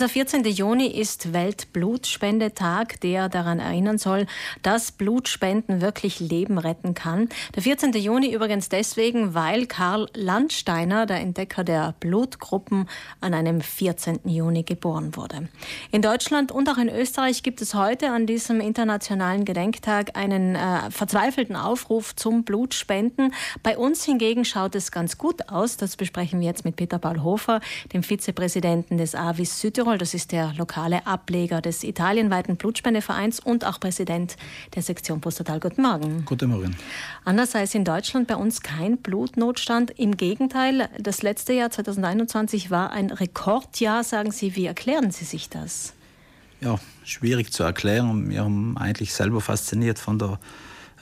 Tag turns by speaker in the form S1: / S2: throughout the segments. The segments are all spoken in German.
S1: Der 14. Juni ist Weltblutspendetag, der daran erinnern soll, dass Blutspenden wirklich Leben retten kann. Der 14. Juni übrigens deswegen, weil Karl Landsteiner, der Entdecker der Blutgruppen, an einem 14. Juni geboren wurde. In Deutschland und auch in Österreich gibt es heute an diesem internationalen Gedenktag einen äh, verzweifelten Aufruf zum Blutspenden. Bei uns hingegen schaut es ganz gut aus. Das besprechen wir jetzt mit Peter Paul Hofer, dem Vizepräsidenten des AWIS Südtirol. Südtirol. Das ist der lokale Ableger des italienweiten Blutspendevereins und auch Präsident der Sektion Pustertal. Guten Morgen.
S2: Guten Morgen.
S1: Andererseits in Deutschland bei uns kein Blutnotstand. Im Gegenteil, das letzte Jahr 2021 war ein Rekordjahr, sagen Sie. Wie erklären Sie sich das?
S2: Ja, schwierig zu erklären. Wir haben eigentlich selber fasziniert von der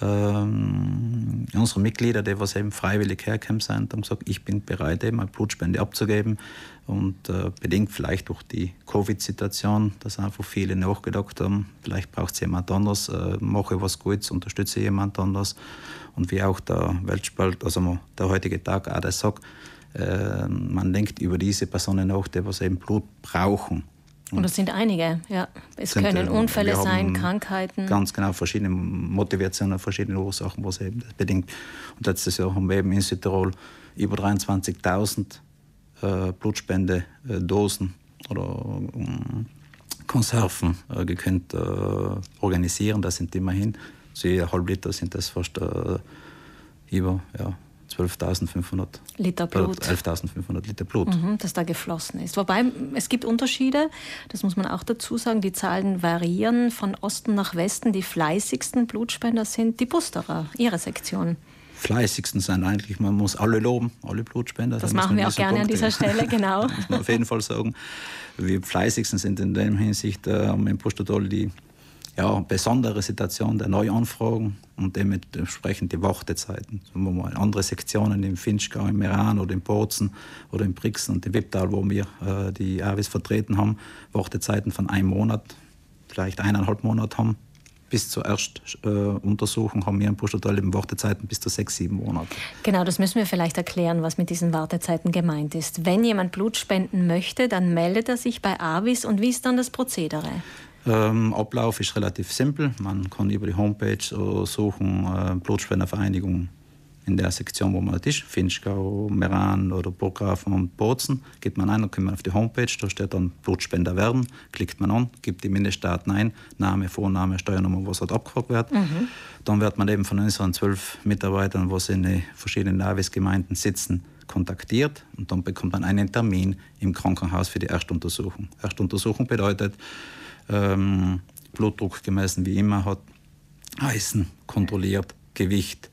S2: ähm, unsere Mitglieder, die was eben freiwillig hergekommen sind, haben gesagt, ich bin bereit, eben eine Blutspende abzugeben. Und äh, bedingt vielleicht durch die Covid-Situation, dass einfach viele nachgedacht haben, vielleicht braucht es jemand anders, äh, mache was Gutes, unterstütze jemand anders. Und wie auch der Weltspalt, also der heutige Tag auch das sagt, äh, man denkt über diese Personen nach, die was eben Blut brauchen.
S1: Und das sind einige, ja. Es sind, können äh, Unfälle sein, Krankheiten.
S2: Ganz genau, verschiedene Motivationen, verschiedene Ursachen, was eben das bedingt. Und letztes Jahr haben wir eben in Südtirol über 23.000 äh, Blutspendedosen oder äh, Konserven äh, gekönnt äh, organisieren. Das sind immerhin, so je halb Liter sind das fast äh, über, ja, 12.500
S1: Liter Blut.
S2: 11.500 Liter Blut.
S1: Mhm, das da geflossen ist. Wobei es gibt Unterschiede, das muss man auch dazu sagen. Die Zahlen variieren von Osten nach Westen. Die fleißigsten Blutspender sind die Busterer, ihre Sektion.
S2: Fleißigsten sind eigentlich, man muss alle loben, alle Blutspender.
S1: Das machen wir auch gerne Punkt, an dieser Stelle, genau.
S2: muss man auf jeden Fall sagen. Wir fleißigsten sind in der Hinsicht äh, im Postadol die ja, besondere Situation der Neuanfragen und dementsprechend die Wartezeiten. Sagen wir mal, andere Sektionen im Finchgau, im Meran oder in Bozen oder in Brixen und im Wipptal, wo wir äh, die AWs vertreten haben, Wartezeiten von einem Monat, vielleicht eineinhalb Monate haben. Bis zur Erstuntersuchung äh, haben wir in Pustertal eben Wartezeiten bis zu sechs, sieben Monate.
S1: Genau, das müssen wir vielleicht erklären, was mit diesen Wartezeiten gemeint ist. Wenn jemand Blut spenden möchte, dann meldet er sich bei AWIS und wie ist dann das Prozedere?
S2: Ähm, Ablauf ist relativ simpel. Man kann über die Homepage suchen, äh, Blutspendervereinigung in der Sektion, wo man ist, Finchgau, Meran oder Burggrafen und Bozen, geht man ein, dann kommt man auf die Homepage, da steht dann Blutspender werden, klickt man an, gibt die Mindestdaten ein, Name, Vorname, Steuernummer, was halt abgefragt wird. Mhm. Dann wird man eben von unseren zwölf Mitarbeitern, was in den verschiedenen Navis-Gemeinden sitzen, kontaktiert und dann bekommt man einen Termin im Krankenhaus für die Erstuntersuchung. Erstuntersuchung bedeutet, ähm, Blutdruck gemessen wie immer hat, Eisen kontrolliert, Gewicht.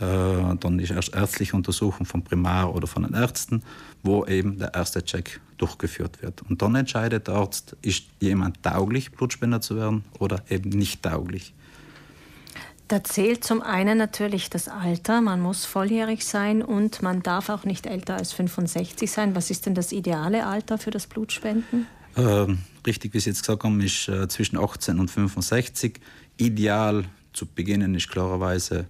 S2: Äh, dann ist erst ärztliche Untersuchung vom Primar oder von den Ärzten, wo eben der erste Check durchgeführt wird. Und dann entscheidet der Arzt, ist jemand tauglich, Blutspender zu werden oder eben nicht tauglich.
S1: Da zählt zum einen natürlich das Alter. Man muss volljährig sein und man darf auch nicht älter als 65 sein. Was ist denn das ideale Alter für das Blutspenden?
S2: Ähm, richtig, wie Sie jetzt gesagt haben, ist äh, zwischen 18 und 65. Ideal zu beginnen ist klarerweise,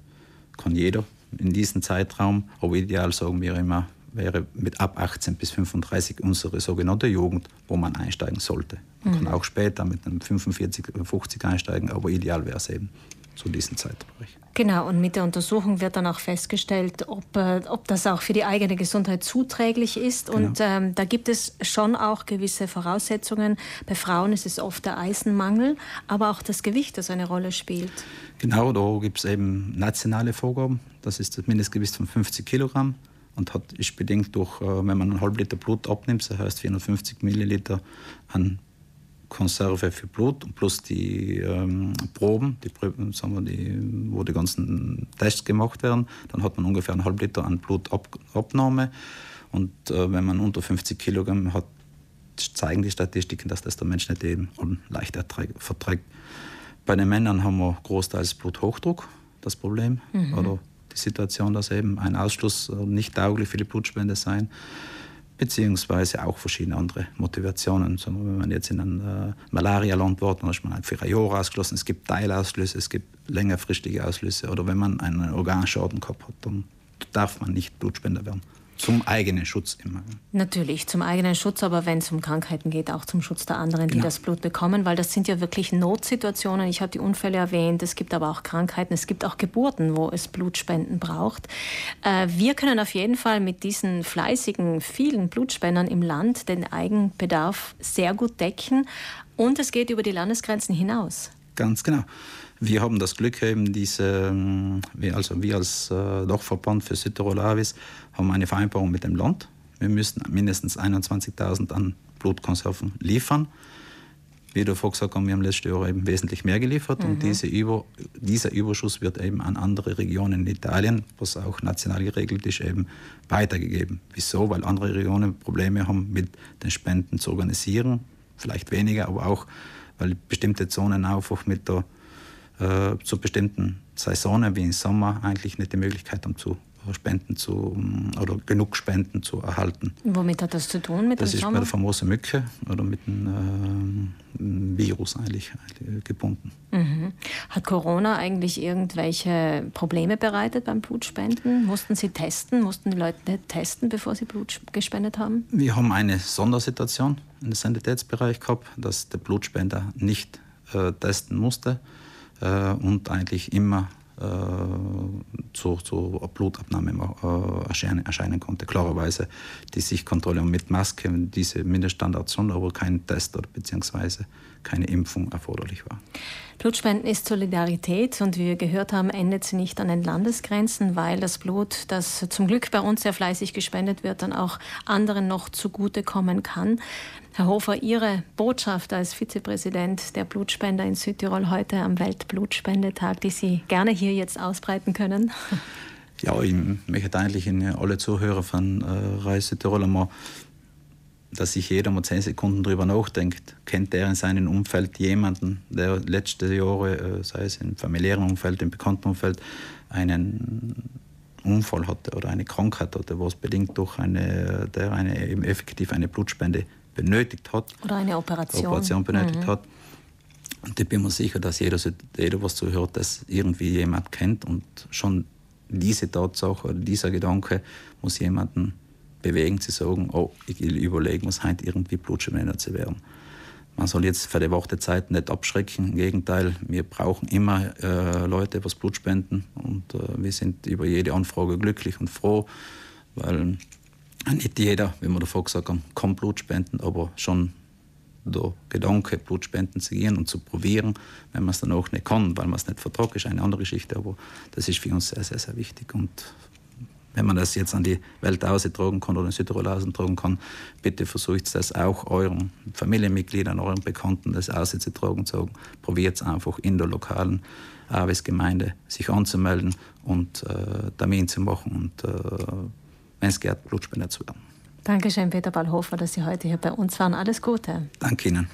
S2: kann jeder in diesem Zeitraum, aber ideal sagen wir immer, wäre mit ab 18 bis 35 unsere sogenannte Jugend, wo man einsteigen sollte. Man mhm. kann auch später mit einem 45, 50 einsteigen, aber ideal wäre es eben zu diesem Zeitbereich.
S1: Genau, und mit der Untersuchung wird dann auch festgestellt, ob, äh, ob das auch für die eigene Gesundheit zuträglich ist. Genau. Und ähm, da gibt es schon auch gewisse Voraussetzungen. Bei Frauen ist es oft der Eisenmangel, aber auch das Gewicht, das eine Rolle spielt.
S2: Genau, da gibt es eben nationale Vorgaben. Das ist das Mindestgewicht von 50 Kilogramm und hat, ist bedingt durch, äh, wenn man einen halb Liter Blut abnimmt, das heißt 450 Milliliter an Konserve für Blut plus die ähm, Proben, die, sagen wir, die, wo die ganzen Tests gemacht werden. Dann hat man ungefähr einen halb Liter an Blutabnahme. Und äh, wenn man unter 50 Kilogramm hat, zeigen die Statistiken, dass das der Mensch nicht eben leicht verträgt. Bei den Männern haben wir großteils Bluthochdruck, das Problem. Mhm. Oder die Situation, dass eben ein Ausschluss nicht tauglich für die Blutspende sein beziehungsweise auch verschiedene andere Motivationen. So, wenn man jetzt in ein äh, Malaria-Land war, dann ist man halt für Jahr ausgeschlossen. Es gibt Teilauslöse, es gibt längerfristige Auslöse. Oder wenn man einen Organschaden gehabt hat, dann darf man nicht Blutspender werden. Zum eigenen Schutz immer.
S1: Natürlich, zum eigenen Schutz, aber wenn es um Krankheiten geht, auch zum Schutz der anderen, die genau. das Blut bekommen, weil das sind ja wirklich Notsituationen. Ich habe die Unfälle erwähnt, es gibt aber auch Krankheiten, es gibt auch Geburten, wo es Blutspenden braucht. Äh, wir können auf jeden Fall mit diesen fleißigen, vielen Blutspendern im Land den Eigenbedarf sehr gut decken und es geht über die Landesgrenzen hinaus.
S2: Ganz genau. Wir haben das Glück eben diese, ähm, also wir als äh, Dachverband für Südtirol Avis haben eine Vereinbarung mit dem Land. Wir müssen mindestens 21.000 an Blutkonserven liefern. Wie du vorhin gesagt hast, wir haben letztes Jahr eben wesentlich mehr geliefert mhm. und diese Über, dieser Überschuss wird eben an andere Regionen in Italien, was auch national geregelt ist, eben weitergegeben. Wieso? Weil andere Regionen Probleme haben, mit den Spenden zu organisieren. Vielleicht weniger, aber auch, weil bestimmte Zonen einfach mit der äh, zu bestimmten Saisonen wie im Sommer eigentlich nicht die Möglichkeit haben zu Spenden zu oder genug Spenden zu erhalten.
S1: Womit hat das zu tun mit
S2: das
S1: dem
S2: ist
S1: Sommer?
S2: bei der famosen Mücke oder mit dem äh, Virus eigentlich gebunden.
S1: Mhm. Hat Corona eigentlich irgendwelche Probleme bereitet beim Blutspenden? Mussten Sie testen? Mussten die Leute testen, bevor sie Blut gespendet haben?
S2: Wir haben eine Sondersituation im Sanitätsbereich gehabt, dass der Blutspender nicht äh, testen musste äh, und eigentlich immer zur, zur Blutabnahme äh, erscheinen, erscheinen, konnte. Klarerweise die Sichtkontrolle mit Maske, diese Mindeststandards schon, aber kein Test oder beziehungsweise keine Impfung erforderlich war.
S1: Blutspenden ist Solidarität und wie wir gehört haben, endet sie nicht an den Landesgrenzen, weil das Blut, das zum Glück bei uns sehr fleißig gespendet wird, dann auch anderen noch zugutekommen kann. Herr Hofer, Ihre Botschaft als Vizepräsident der Blutspender in Südtirol heute am Weltblutspendetag, die Sie gerne hier jetzt ausbreiten können?
S2: Ja, ich möchte eigentlich in alle Zuhörer von äh, Reise Südtirol einmal dass sich jeder mal zehn Sekunden darüber nachdenkt. Kennt er in seinem Umfeld jemanden, der letzte Jahre, äh, sei es im familiären Umfeld, im bekannten Umfeld, einen Unfall hatte oder eine Krankheit hatte, was bedingt durch eine, der eine eben effektiv eine Blutspende benötigt hat.
S1: Oder eine Operation.
S2: Operation benötigt mhm. hat. Und ich bin mir sicher, dass jeder, jeder, was zuhört, das irgendwie jemand kennt und schon diese Tatsache oder dieser Gedanke muss jemanden bewegen, zu sagen, oh, ich will überlegen, was heute irgendwie Blutspender zu werden. Man soll jetzt für die Wartezeit nicht abschrecken. Im Gegenteil, wir brauchen immer äh, Leute, was Blut spenden. Und äh, wir sind über jede Anfrage glücklich und froh, weil nicht jeder, wie wir davor gesagt haben, kann Blut spenden, aber schon der Gedanke, Blutspenden zu gehen und zu probieren, wenn man es dann auch nicht kann, weil man es nicht vertragt, ist eine andere Geschichte. Aber das ist für uns sehr, sehr, sehr wichtig. Und wenn man das jetzt an die Welt austragen kann oder in Südtirol austragen kann, bitte versucht das auch euren Familienmitgliedern, euren Bekannten das auszutragen zu sagen. Probiert es einfach in der lokalen AWS-Gemeinde sich anzumelden und äh, Termin zu machen und äh, wenn es geht, Blutspender zu werden.
S1: Dankeschön, Peter Ballhofer, dass Sie heute hier bei uns waren. Alles Gute.
S2: Danke Ihnen.